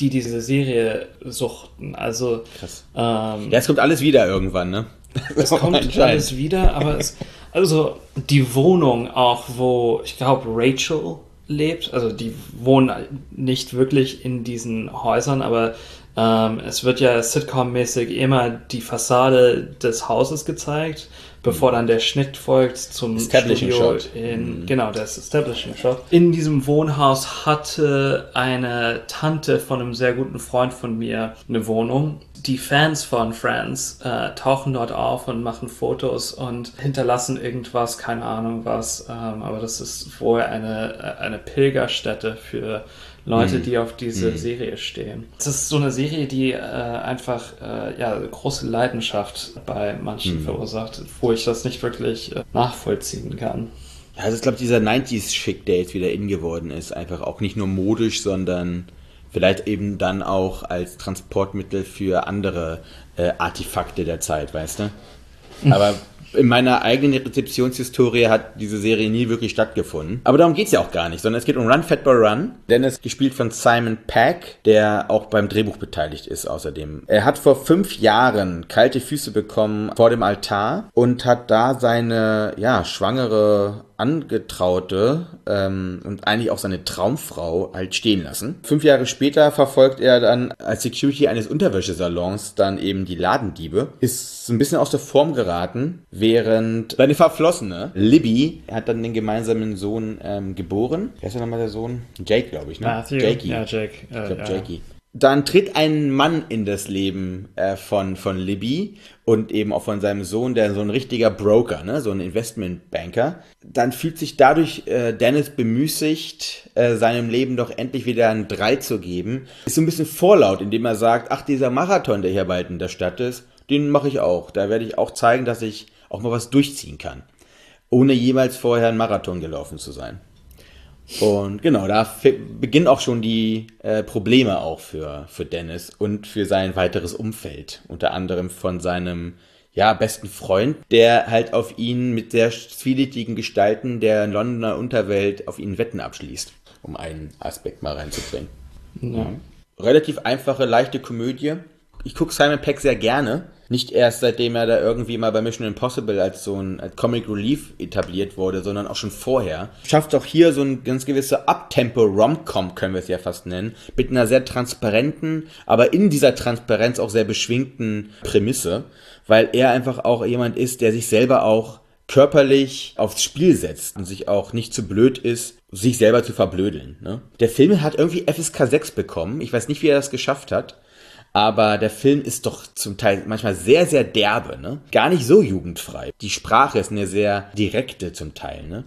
die diese Serie suchten. Also Krass. ähm, Ja, es kommt alles wieder irgendwann, ne? es kommt alles wieder, aber es, also die Wohnung auch, wo ich glaube Rachel lebt, also die wohnen nicht wirklich in diesen Häusern, aber ähm, es wird ja Sitcom-mäßig immer die Fassade des Hauses gezeigt, bevor dann der Schnitt folgt zum Establishing Studio Shot. in genau das Establishing Shot. In diesem Wohnhaus hatte eine Tante von einem sehr guten Freund von mir eine Wohnung. Die Fans von Friends äh, tauchen dort auf und machen Fotos und hinterlassen irgendwas, keine Ahnung was. Ähm, aber das ist wohl eine, äh, eine Pilgerstätte für Leute, die auf diese Serie stehen. Es ist so eine Serie, die äh, einfach äh, ja, große Leidenschaft bei manchen verursacht, wo ich das nicht wirklich äh, nachvollziehen kann. Ja, also ich glaube, dieser 90s-Schick, der jetzt wieder in geworden ist, einfach auch nicht nur modisch, sondern vielleicht eben dann auch als Transportmittel für andere äh, Artefakte der Zeit, weißt du? Aber in meiner eigenen Rezeptionshistorie hat diese Serie nie wirklich stattgefunden. Aber darum geht's ja auch gar nicht, sondern es geht um Run Fat Boy Run. Dennis gespielt von Simon Pack, der auch beim Drehbuch beteiligt ist außerdem. Er hat vor fünf Jahren kalte Füße bekommen vor dem Altar und hat da seine, ja, schwangere Angetraute ähm, und eigentlich auch seine Traumfrau halt stehen lassen. Fünf Jahre später verfolgt er dann als Security eines Unterwäschesalons dann eben die Ladendiebe. Ist ein bisschen aus der Form geraten, während seine Verflossene, Libby, hat dann den gemeinsamen Sohn ähm, geboren. Wer ist denn nochmal der Sohn? Jake, glaube ich, ne? Matthew? Jakey. Ja, Jake. Ich Äh, glaube, ja. Jakey. Dann tritt ein Mann in das Leben äh, von, von Libby und eben auch von seinem Sohn, der so ein richtiger Broker, ne, so ein Investmentbanker. Dann fühlt sich dadurch äh, Dennis bemüßigt, äh, seinem Leben doch endlich wieder ein Drei zu geben. Ist so ein bisschen vorlaut, indem er sagt, ach, dieser Marathon, der hier bald in der Stadt ist, den mache ich auch. Da werde ich auch zeigen, dass ich auch mal was durchziehen kann. Ohne jemals vorher einen Marathon gelaufen zu sein. Und genau, da beginnen auch schon die äh, Probleme auch für, für Dennis und für sein weiteres Umfeld. Unter anderem von seinem ja, besten Freund, der halt auf ihn mit sehr zwielichtigen Gestalten der Londoner Unterwelt auf ihn Wetten abschließt. Um einen Aspekt mal reinzubringen. Ja. Relativ einfache, leichte Komödie. Ich gucke Simon Peck sehr gerne. Nicht erst seitdem er da irgendwie mal bei Mission Impossible als so ein Comic Relief etabliert wurde, sondern auch schon vorher. Schafft auch hier so ein ganz gewisse Uptempo Rom-Com, können wir es ja fast nennen, mit einer sehr transparenten, aber in dieser Transparenz auch sehr beschwingten Prämisse, weil er einfach auch jemand ist, der sich selber auch körperlich aufs Spiel setzt und sich auch nicht zu blöd ist, sich selber zu verblödeln. Ne? Der Film hat irgendwie FSK 6 bekommen. Ich weiß nicht, wie er das geschafft hat. Aber der Film ist doch zum Teil manchmal sehr, sehr derbe, ne? Gar nicht so jugendfrei. Die Sprache ist eine sehr direkte zum Teil, ne?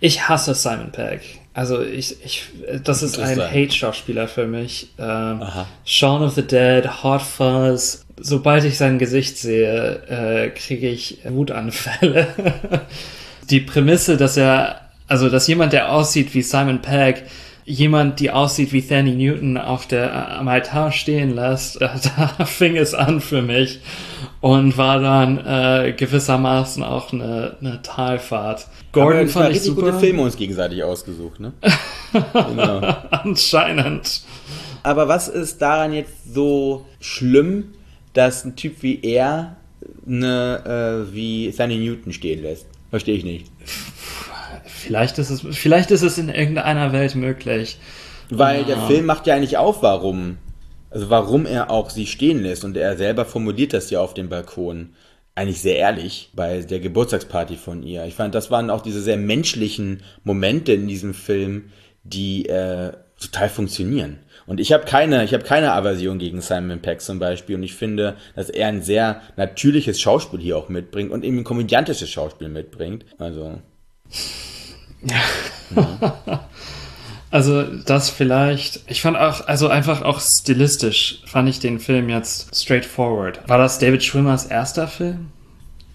Ich hasse Simon Pegg. Also ich, ich, das ist ein. Hate-Schauspieler für mich. Ähm, Shaun of the Dead, Hot Fuzz. Sobald ich sein Gesicht sehe, äh, kriege ich Wutanfälle. Die Prämisse, dass er, also dass jemand, der aussieht wie Simon Pegg, jemand, die aussieht wie Fanny Newton auf der am Altar stehen lässt, äh, da fing es an für mich und war dann äh, gewissermaßen auch eine, eine Talfahrt. Haben wir Gordon uns mal fand ich super. gute Filme uns gegenseitig ausgesucht, ne? genau. Anscheinend. Aber was ist daran jetzt so schlimm, dass ein Typ wie er eine äh, wie Sunny Newton stehen lässt? Verstehe ich nicht. Vielleicht ist es, vielleicht ist es in irgendeiner Welt möglich. Weil der Film macht ja eigentlich auf, warum. Also warum er auch sie stehen lässt. Und er selber formuliert das ja auf dem Balkon. Eigentlich sehr ehrlich bei der Geburtstagsparty von ihr. Ich fand, das waren auch diese sehr menschlichen Momente in diesem Film, die äh, total funktionieren. Und ich habe keine, ich habe keine Aversion gegen Simon Peck zum Beispiel. Und ich finde, dass er ein sehr natürliches Schauspiel hier auch mitbringt und eben ein komödiantisches Schauspiel mitbringt. Also Also das vielleicht. Ich fand auch, also einfach auch stilistisch fand ich den Film jetzt straightforward. War das David Schwimmers erster Film?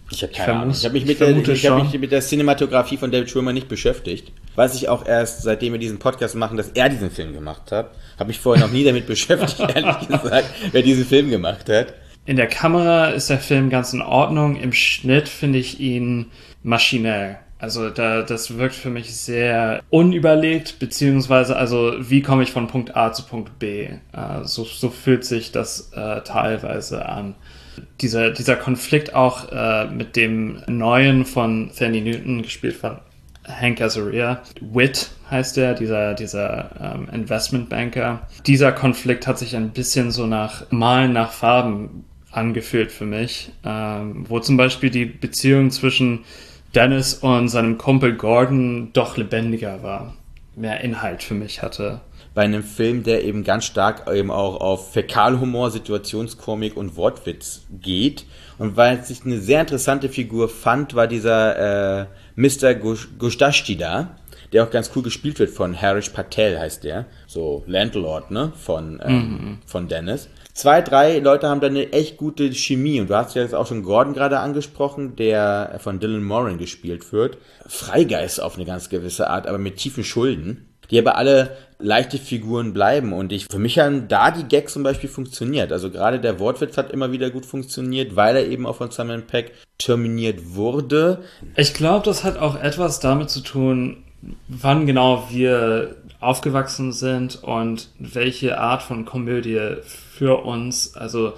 Ich habe keine Ahnung. Ich habe mich, ich mit der- vermute ich hab mich mit der Cinematografie von David Schwimmer nicht beschäftigt. Weiß ich auch erst, seitdem wir diesen Podcast machen, dass er diesen Film gemacht hat. Habe mich vorher noch nie damit beschäftigt, ehrlich gesagt, wer diesen Film gemacht hat. in der Kamera ist der Film ganz in Ordnung. Im Schnitt finde ich ihn maschinell. Also da, das wirkt für mich sehr unüberlegt, beziehungsweise also wie komme ich von Punkt A zu Punkt B? Äh, so, so fühlt sich das äh, teilweise an. Dieser, dieser Konflikt auch äh, mit dem neuen von Fanny Newton, gespielt von Hank Azaria. Witt heißt er, dieser, dieser ähm, Investmentbanker. Dieser Konflikt hat sich ein bisschen so nach Malen nach Farben angefühlt für mich, ähm, wo zum Beispiel die Beziehung zwischen Dennis und seinem Kumpel Gordon doch lebendiger war, mehr Inhalt für mich hatte. Bei einem Film, der eben ganz stark eben auch auf Fäkalhumor, Situationskomik und Wortwitz geht. Und weil ich eine sehr interessante Figur fand, war dieser äh, Mr. Gustashti da, der auch ganz cool gespielt wird von Harish Patel, heißt der. So Landlord, ne? Von, ähm, mhm. von Dennis zwei, drei Leute haben da eine echt gute Chemie. Und du hast ja jetzt auch schon Gordon gerade angesprochen, der von Dylan Moran gespielt wird. Freigeist auf eine ganz gewisse Art, aber mit tiefen Schulden. Die aber alle leichte Figuren bleiben. Und ich, für mich haben da die Gags zum Beispiel funktioniert. Also gerade der Wortwitz hat immer wieder gut funktioniert, weil er eben auch von Simon Peck terminiert wurde. Ich glaube, das hat auch etwas damit zu tun, wann genau wir aufgewachsen sind und welche Art von Komödie für uns also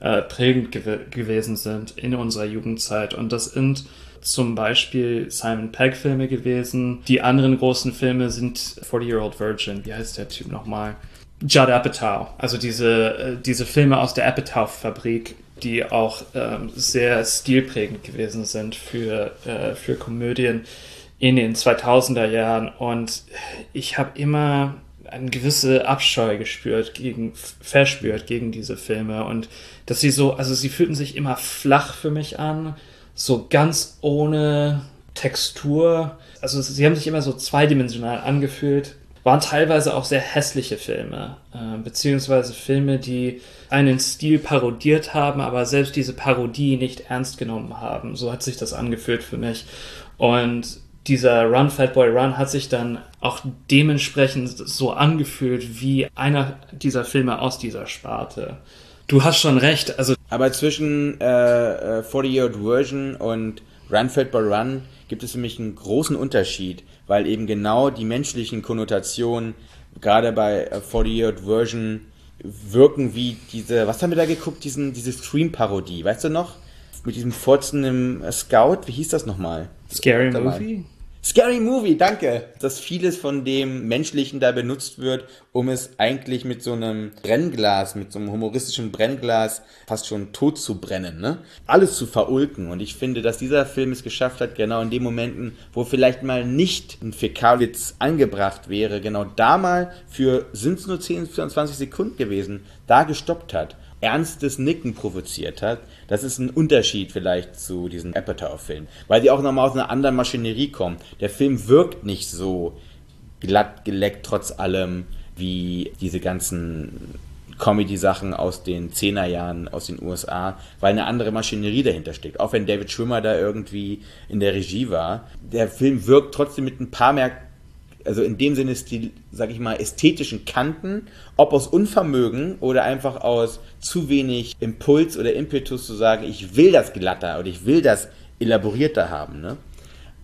äh, prägend gew gewesen sind in unserer Jugendzeit. Und das sind zum Beispiel Simon Pegg Filme gewesen. Die anderen großen Filme sind 40-Year-Old Virgin. Wie heißt der Typ nochmal? Judd Apatow. Also diese, äh, diese Filme aus der Apatow-Fabrik, die auch ähm, sehr stilprägend gewesen sind für, äh, für Komödien in den 2000er Jahren. Und ich habe immer eine gewisse Abscheu gespürt gegen, verspürt gegen diese Filme und dass sie so, also sie fühlten sich immer flach für mich an, so ganz ohne Textur. Also sie haben sich immer so zweidimensional angefühlt, waren teilweise auch sehr hässliche Filme, äh, beziehungsweise Filme, die einen Stil parodiert haben, aber selbst diese Parodie nicht ernst genommen haben. So hat sich das angefühlt für mich. Und dieser Run Fat Boy Run hat sich dann auch dementsprechend so angefühlt wie einer dieser Filme aus dieser Sparte. Du hast schon recht, also. Aber zwischen äh, 40 Year Old Version und Run Fat Boy Run gibt es für mich einen großen Unterschied, weil eben genau die menschlichen Konnotationen gerade bei 40 Year Old Version wirken wie diese, was haben wir da geguckt, diesen, diese Scream-Parodie, weißt du noch? Mit diesem Furzen im Scout, wie hieß das nochmal? Scary Movie? Scary Movie, danke. Dass vieles von dem Menschlichen da benutzt wird, um es eigentlich mit so einem Brennglas, mit so einem humoristischen Brennglas fast schon tot zu brennen, ne? Alles zu verulken. Und ich finde, dass dieser Film es geschafft hat, genau in den Momenten, wo vielleicht mal nicht ein Fäkalwitz angebracht wäre, genau da mal für, sind es nur 10, 24 Sekunden gewesen, da gestoppt hat ernstes Nicken provoziert hat, das ist ein Unterschied vielleicht zu diesen Apatow-Filmen, weil die auch nochmal aus einer anderen Maschinerie kommen. Der Film wirkt nicht so glatt geleckt trotz allem wie diese ganzen Comedy-Sachen aus den Zehnerjahren aus den USA, weil eine andere Maschinerie dahinter steckt. Auch wenn David Schwimmer da irgendwie in der Regie war. Der Film wirkt trotzdem mit ein paar mehr also in dem Sinne Stil, sag ich mal, ästhetischen Kanten, ob aus Unvermögen oder einfach aus zu wenig Impuls oder Impetus zu sagen, ich will das glatter oder ich will das elaborierter haben, ne?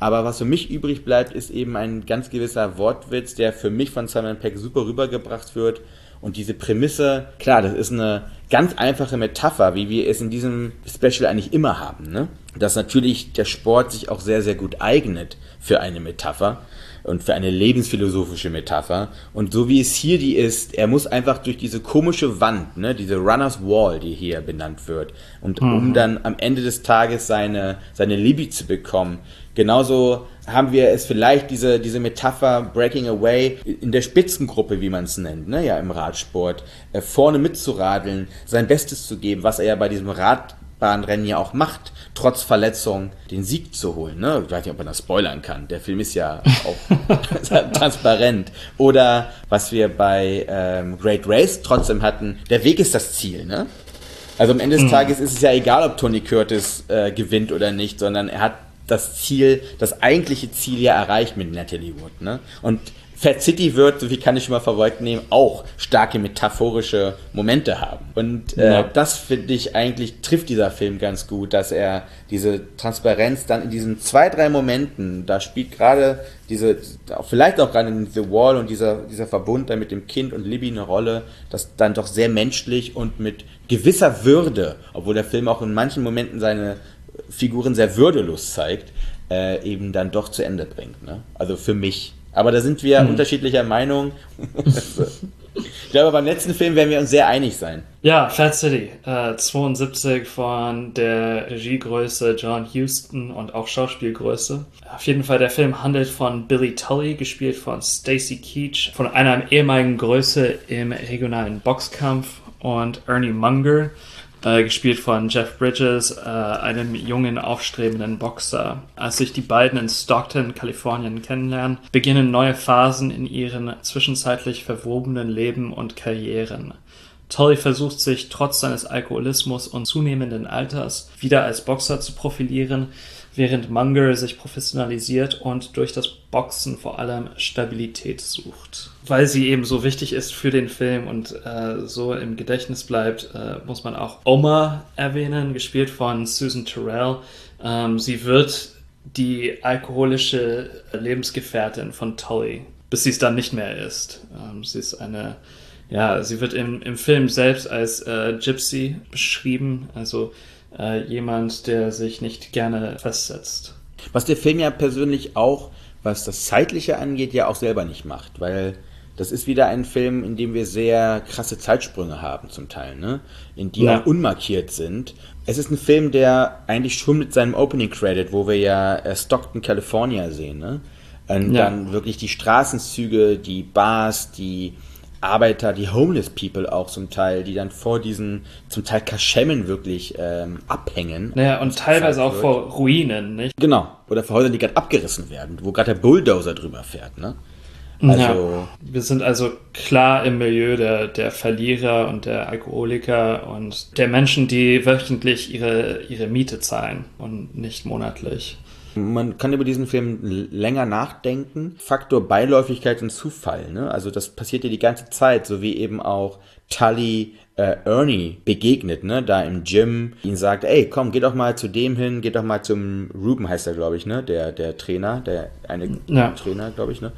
Aber was für mich übrig bleibt, ist eben ein ganz gewisser Wortwitz, der für mich von Simon Peck super rübergebracht wird. Und diese Prämisse, klar, das ist eine ganz einfache Metapher, wie wir es in diesem Special eigentlich immer haben, ne? Dass natürlich der Sport sich auch sehr, sehr gut eignet für eine Metapher und für eine lebensphilosophische Metapher. Und so wie es hier die ist, er muss einfach durch diese komische Wand, ne, diese Runners Wall, die hier benannt wird, und mhm. um dann am Ende des Tages seine, seine Libby zu bekommen. Genauso haben wir es vielleicht diese, diese Metapher Breaking Away in der Spitzengruppe, wie man es nennt, ne, ja, im Radsport, äh, vorne mitzuradeln, sein Bestes zu geben, was er ja bei diesem Rad Bahnrennen ja auch macht, trotz Verletzung den Sieg zu holen. Ne? Ich weiß nicht, ob man das spoilern kann. Der Film ist ja auch transparent. Oder was wir bei ähm, Great Race trotzdem hatten, der Weg ist das Ziel. Ne? Also am Ende des mhm. Tages ist es ja egal, ob Tony Curtis äh, gewinnt oder nicht, sondern er hat das Ziel, das eigentliche Ziel ja erreicht mit Natalie Wood. Ne? Und Fat City wird, wie kann ich mal vorwegnehmen, auch starke metaphorische Momente haben. Und äh, Ja. das finde ich eigentlich trifft dieser Film ganz gut, dass er diese Transparenz dann in diesen zwei, drei Momenten, da spielt gerade diese, vielleicht auch gerade in The Wall und dieser, dieser Verbund dann mit dem Kind und Libby eine Rolle, das dann doch sehr menschlich und mit gewisser Würde, obwohl der Film auch in manchen Momenten seine Figuren sehr würdelos zeigt, äh, eben dann doch zu Ende bringt. Ne? Also für mich. Aber da sind wir unterschiedlicher Meinung. ich glaube, beim letzten Film werden wir uns sehr einig sein. Ja, Fat City, äh, 72 von der Regiegröße John Huston und auch Schauspielgröße. Auf jeden Fall, der Film handelt von Billy Tully, gespielt von Stacy Keach, von einer ehemaligen Größe im regionalen Boxkampf und Ernie Munger, äh, gespielt von Jeff Bridges, äh, einem jungen, aufstrebenden Boxer. Als sich die beiden in Stockton, Kalifornien kennenlernen, beginnen neue Phasen in ihren zwischenzeitlich verwobenen Leben und Karrieren. Tully versucht sich trotz seines Alkoholismus und zunehmenden Alters wieder als Boxer zu profilieren, während Munger sich professionalisiert und durch das Boxen vor allem Stabilität sucht. Weil sie eben so wichtig ist für den Film und äh, so im Gedächtnis bleibt, äh, muss man auch Oma erwähnen, gespielt von Susan Terrell. Ähm, sie wird die alkoholische Lebensgefährtin von Tully, bis sie es dann nicht mehr ist. Ähm, sie ist eine ja, sie wird im, im Film selbst als äh, Gypsy beschrieben, also äh, jemand, der sich nicht gerne festsetzt. Was der Film ja persönlich auch, was das Zeitliche angeht, ja auch selber nicht macht, weil das ist wieder ein Film, in dem wir sehr krasse Zeitsprünge haben zum Teil, ne? In die Ja. auch unmarkiert sind. Es ist ein Film, der eigentlich schon mit seinem Opening Credit, wo wir ja äh, Stockton, California sehen, ne? Und Ja. dann wirklich die Straßenzüge, die Bars, die Arbeiter, die Homeless People auch zum Teil, die dann vor diesen zum Teil Kaschemmen wirklich ähm, abhängen. Naja, und teilweise auch wird. vor Ruinen, nicht? Genau. Oder vor Häusern, die gerade abgerissen werden, wo gerade der Bulldozer drüber fährt, ne? Also, ja. Wir sind also klar im Milieu der, der Verlierer und der Alkoholiker und der Menschen, die wöchentlich ihre, ihre Miete zahlen und nicht monatlich. Man kann über diesen Film länger nachdenken. Faktor Beiläufigkeit und Zufall, ne? Also das passiert ja die ganze Zeit, so wie eben auch Tully äh, Ernie begegnet, ne? Da im Gym, ihn sagt, ey, komm, geh doch mal zu dem hin, geh doch mal zum Ruben heißt er, glaube ich, ne? Der der Trainer, der eine Ja. Trainer, glaube ich, ne?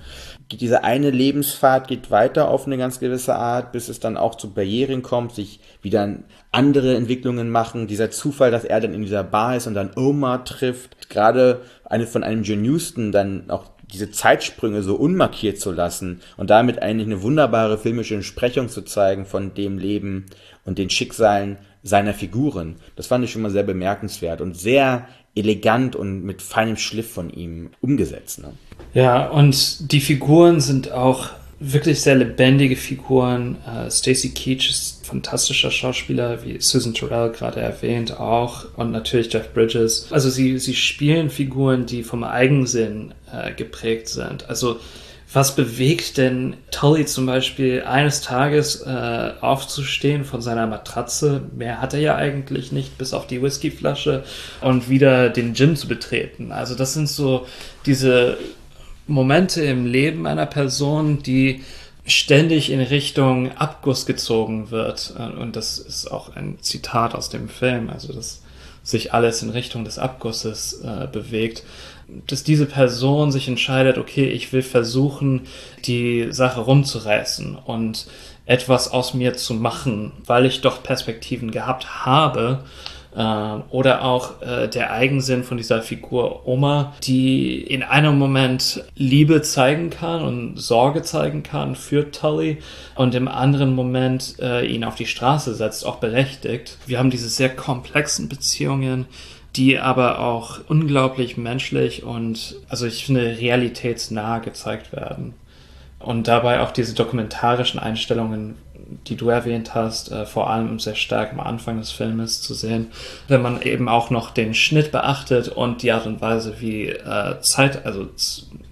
Diese eine Lebensfahrt geht weiter auf eine ganz gewisse Art, bis es dann auch zu Barrieren kommt, sich wieder andere Entwicklungen machen. Dieser Zufall, dass er dann in dieser Bar ist und dann Oma trifft. Gerade eine von einem John Huston dann auch diese Zeitsprünge so unmarkiert zu lassen und damit eigentlich eine wunderbare filmische Entsprechung zu zeigen von dem Leben und den Schicksalen seiner Figuren. Das fand ich schon mal sehr bemerkenswert und sehr elegant und mit feinem Schliff von ihm umgesetzt. Ne? Ja, und die Figuren sind auch wirklich sehr lebendige Figuren. Äh, Stacey Keach ist ein fantastischer Schauspieler, wie Susan Terrell gerade erwähnt auch. Und natürlich Jeff Bridges. Also sie, sie spielen Figuren, die vom Eigensinn äh, geprägt sind. Also was bewegt denn Tully zum Beispiel eines Tages äh, aufzustehen von seiner Matratze? Mehr hat er ja eigentlich nicht, bis auf die Whiskyflasche und wieder den Gym zu betreten. Also das sind so diese Momente im Leben einer Person, die ständig in Richtung Abguss gezogen wird. Und das ist auch ein Zitat aus dem Film, also dass sich alles in Richtung des Abgusses äh, bewegt. Dass diese Person sich entscheidet, okay, ich will versuchen, die Sache rumzureißen und etwas aus mir zu machen, weil ich doch Perspektiven gehabt habe, oder auch äh, der Eigensinn von dieser Figur Oma, die in einem Moment Liebe zeigen kann und Sorge zeigen kann für Tully und im anderen Moment äh, ihn auf die Straße setzt, auch berechtigt. Wir haben diese sehr komplexen Beziehungen, die aber auch unglaublich menschlich und, also ich finde, realitätsnah gezeigt werden. Und dabei auch diese dokumentarischen Einstellungen, die du erwähnt hast, äh, vor allem sehr stark am Anfang des Filmes zu sehen, wenn man eben auch noch den Schnitt beachtet und die Art und Weise, wie äh, Zeit, also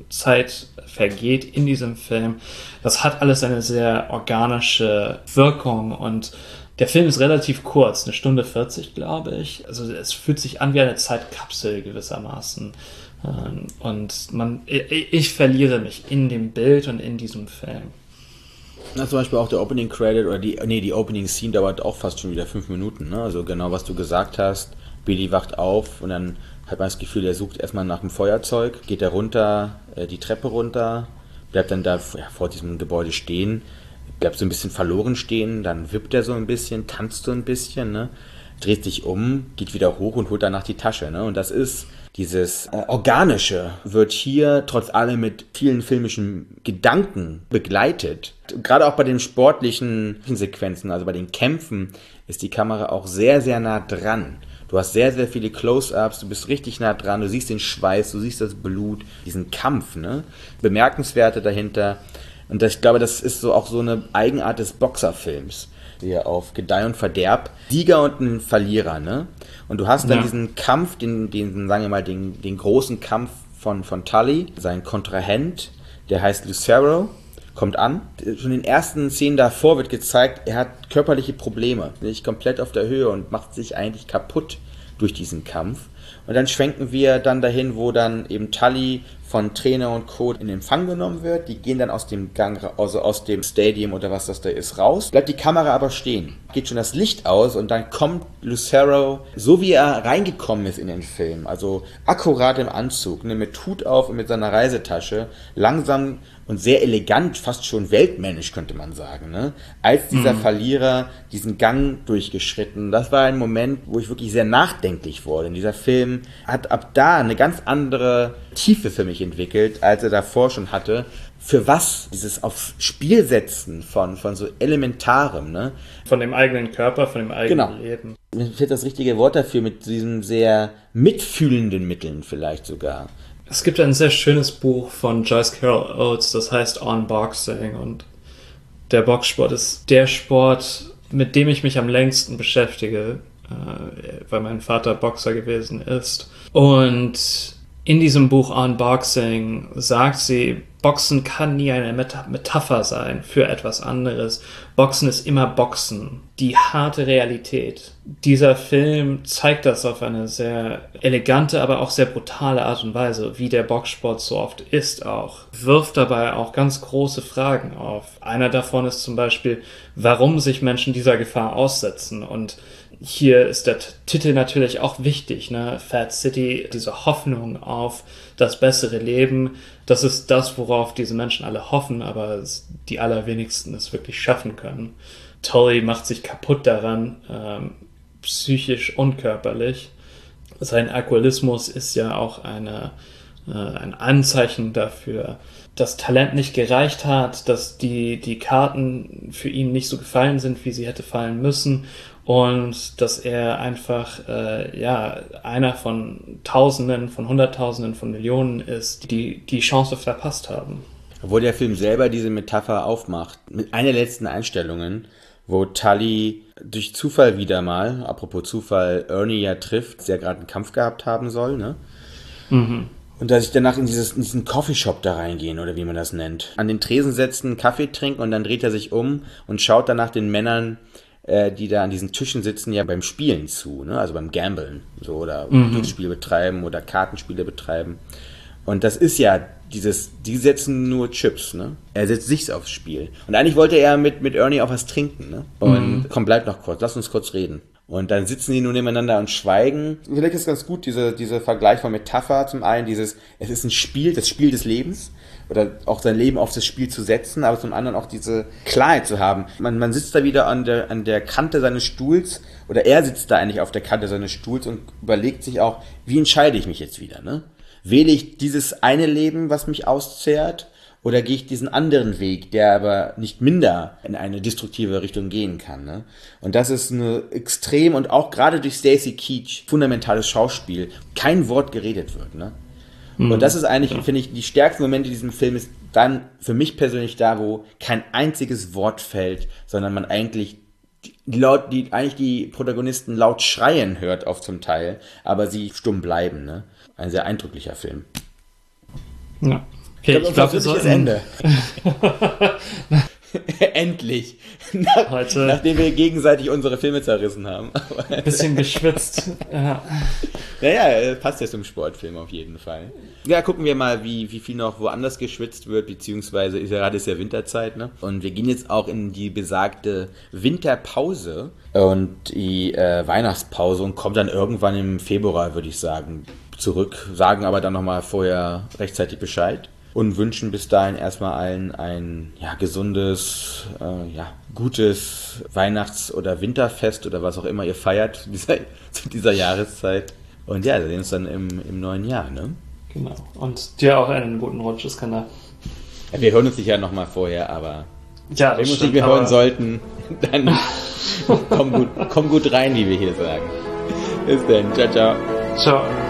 Zeit vergeht in diesem Film, das hat alles eine sehr organische Wirkung und der Film ist relativ kurz, eine Stunde 40, glaube ich. Also es fühlt sich an wie eine Zeitkapsel gewissermaßen Ähm, Und man, ich, ich verliere mich in dem Bild und in diesem Film. Na, zum Beispiel auch der Opening Credit oder die, nee, die Opening Scene dauert auch fast schon wieder fünf Minuten, ne? Also genau, was du gesagt hast. Billy wacht auf und dann hat man das Gefühl, er sucht erstmal nach dem Feuerzeug, geht er runter, äh, die Treppe runter, bleibt dann da ja, vor diesem Gebäude stehen, bleibt so ein bisschen verloren stehen, dann wippt er so ein bisschen, tanzt so ein bisschen, ne? Dreht sich um, geht wieder hoch und holt danach die Tasche, ne? Und das ist dieses äh, Organische wird hier trotz allem mit vielen filmischen Gedanken begleitet. Gerade auch bei den sportlichen Sequenzen, also bei den Kämpfen, ist die Kamera auch sehr, sehr nah dran. Du hast sehr, sehr viele Close-ups, du bist richtig nah dran, du siehst den Schweiß, du siehst das Blut, diesen Kampf, ne? Bemerkenswerte dahinter. Und das, ich glaube, das ist so auch so eine Eigenart des Boxerfilms. Hier auf Gedeih und Verderb. Sieger und ein Verlierer, ne? Und du hast dann Ja. diesen Kampf, den, den, sagen wir mal, den, den großen Kampf von, von Tully, sein Kontrahent, der heißt Lucero, kommt an. Schon in den ersten Szenen davor wird gezeigt, er hat körperliche Probleme, nicht komplett auf der Höhe und macht sich eigentlich kaputt durch diesen Kampf. Und dann schwenken wir dann dahin, wo dann eben Tully von Trainer und Co. in Empfang genommen wird. Die gehen dann aus dem Gang, also aus dem Stadium oder was das da ist, raus. Bleibt die Kamera aber stehen. Geht schon das Licht aus und dann kommt Lucero, so wie er reingekommen ist in den Film, also akkurat im Anzug, ne, mit Hut auf und mit seiner Reisetasche, langsam und sehr elegant, fast schon weltmännisch könnte man sagen, ne? als dieser Verlierer diesen Gang durchgeschritten. Das war ein Moment, wo ich wirklich sehr nachdenklich wurde. Und dieser Film hat ab da eine ganz andere Tiefe für mich entwickelt, als er davor schon hatte. Für was dieses aufs Spiel setzen von, von so elementarem, ne? Von dem eigenen Körper, von dem eigenen Genau. Leben. Mir fehlt das richtige Wort dafür, mit diesen sehr mitfühlenden Mitteln vielleicht sogar. Es gibt ein sehr schönes Buch von Joyce Carol Oates, das heißt On Boxing und der Boxsport ist der Sport, mit dem ich mich am längsten beschäftige, weil mein Vater Boxer gewesen ist. Und in diesem Buch On Boxing sagt sie, Boxen kann nie eine Meta Metapher sein für etwas anderes. Boxen ist immer Boxen. Die harte Realität. Dieser Film zeigt das auf eine sehr elegante, aber auch sehr brutale Art und Weise, wie der Boxsport so oft ist auch. Wirft dabei auch ganz große Fragen auf. Einer davon ist zum Beispiel, warum sich Menschen dieser Gefahr aussetzen und hier ist der Titel natürlich auch wichtig, ne? Fat City, diese Hoffnung auf das bessere Leben, das ist das, worauf diese Menschen alle hoffen, aber die allerwenigsten es wirklich schaffen können. Tully macht sich kaputt daran, ähm, psychisch und körperlich. Sein Alkoholismus ist ja auch eine, äh, ein Anzeichen dafür, dass Talent nicht gereicht hat, dass die, die Karten für ihn nicht so gefallen sind, wie sie hätte fallen müssen und dass er einfach äh, ja einer von Tausenden, von Hunderttausenden, von Millionen ist, die die Chance verpasst haben. Obwohl der Film selber diese Metapher aufmacht, mit einer der letzten Einstellungen, wo Tully durch Zufall wieder mal, apropos Zufall, Ernie ja trifft, der gerade einen Kampf gehabt haben soll, ne? Und dass ich danach in, dieses, in diesen Coffeeshop da reingehen, oder wie man das nennt. An den Tresen setzen, Kaffee trinken und dann dreht er sich um und schaut danach den Männern, äh, die da an diesen Tischen sitzen, ja beim Spielen zu, ne? Also beim Gambeln, so, oder Glücksspiel betreiben oder Kartenspiele betreiben. Und das ist ja dieses, die setzen nur Chips, ne? Er setzt sich aufs Spiel. Und eigentlich wollte er mit, mit Ernie auch was trinken, ne? Und komm, bleib noch kurz, lass uns kurz reden. Und dann sitzen die nur nebeneinander und schweigen. Vielleicht ist ganz gut, diese, dieser Vergleich von Metapher zum einen, dieses, es ist ein Spiel, das Spiel des Lebens. Oder auch sein Leben auf das Spiel zu setzen, aber zum anderen auch diese Klarheit zu haben. Man, man sitzt da wieder an der, an der Kante seines Stuhls, oder er sitzt da eigentlich auf der Kante seines Stuhls und überlegt sich auch, wie entscheide ich mich jetzt wieder, ne? Wähle ich dieses eine Leben, was mich auszehrt, oder gehe ich diesen anderen Weg, der aber nicht minder in eine destruktive Richtung gehen kann? Ne? Und das ist eine extrem und auch gerade durch Stacey Keach fundamentales Schauspiel, kein Wort geredet wird. Ne? Und das ist eigentlich, finde ich, die stärksten Momente in diesem Film ist dann für mich persönlich da, wo kein einziges Wort fällt, sondern man eigentlich die, laut, die eigentlich die Protagonisten laut schreien hört auf zum Teil, aber sie stumm bleiben. Ne? Ein sehr eindrücklicher Film. Ja. Okay, ich glaube, wir sollten, Ende. Endlich. Nach, Heute- Nachdem wir gegenseitig unsere Filme zerrissen haben. Ein bisschen geschwitzt. Ja. Naja, äh, passt ja zum Sportfilm auf jeden Fall. Ja, gucken wir mal, wie, wie viel noch woanders geschwitzt wird, beziehungsweise ist ja gerade ist ja Winterzeit, ne? Und wir gehen jetzt auch in die besagte Winterpause und die äh, Weihnachtspause und kommt dann irgendwann im Februar, würde ich sagen, zurück, sagen aber dann nochmal vorher rechtzeitig Bescheid und wünschen bis dahin erstmal allen ein ja, gesundes, äh, ja, gutes Weihnachts- oder Winterfest oder was auch immer ihr feiert zu dieser, zu dieser Jahreszeit. Und ja, wir sehen uns dann im, im neuen Jahr, ne? Genau. Und dir auch einen guten Rutsch, Iskandar. Ja, wir hören uns sicher nochmal vorher, aber Ja, wenn wir uns stimmt, nicht mehr hören sollten, dann komm gut, komm gut rein, wie wir hier sagen. Bis dann, ciao, ciao. Ciao.